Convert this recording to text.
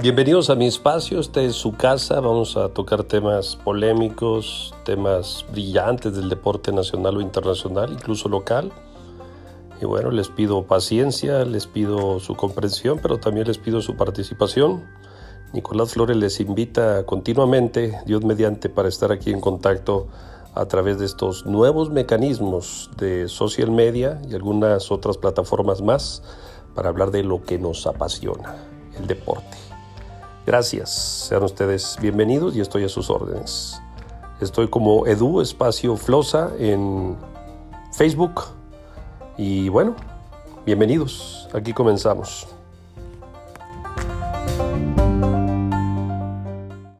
Bienvenidos a mi espacio, esta es su casa, vamos a tocar temas polémicos, temas brillantes del deporte nacional o internacional, incluso local. Y bueno, les pido paciencia, les pido su comprensión, pero también les pido su participación. Nicolás Flores les invita continuamente, Dios mediante, para estar aquí en contacto a través de estos nuevos mecanismos de social media y algunas otras plataformas más para hablar de lo que nos apasiona, el deporte. Gracias, sean ustedes bienvenidos y estoy a sus órdenes. Estoy como Edu Espacio Flosa en Facebook y bueno, bienvenidos, aquí comenzamos.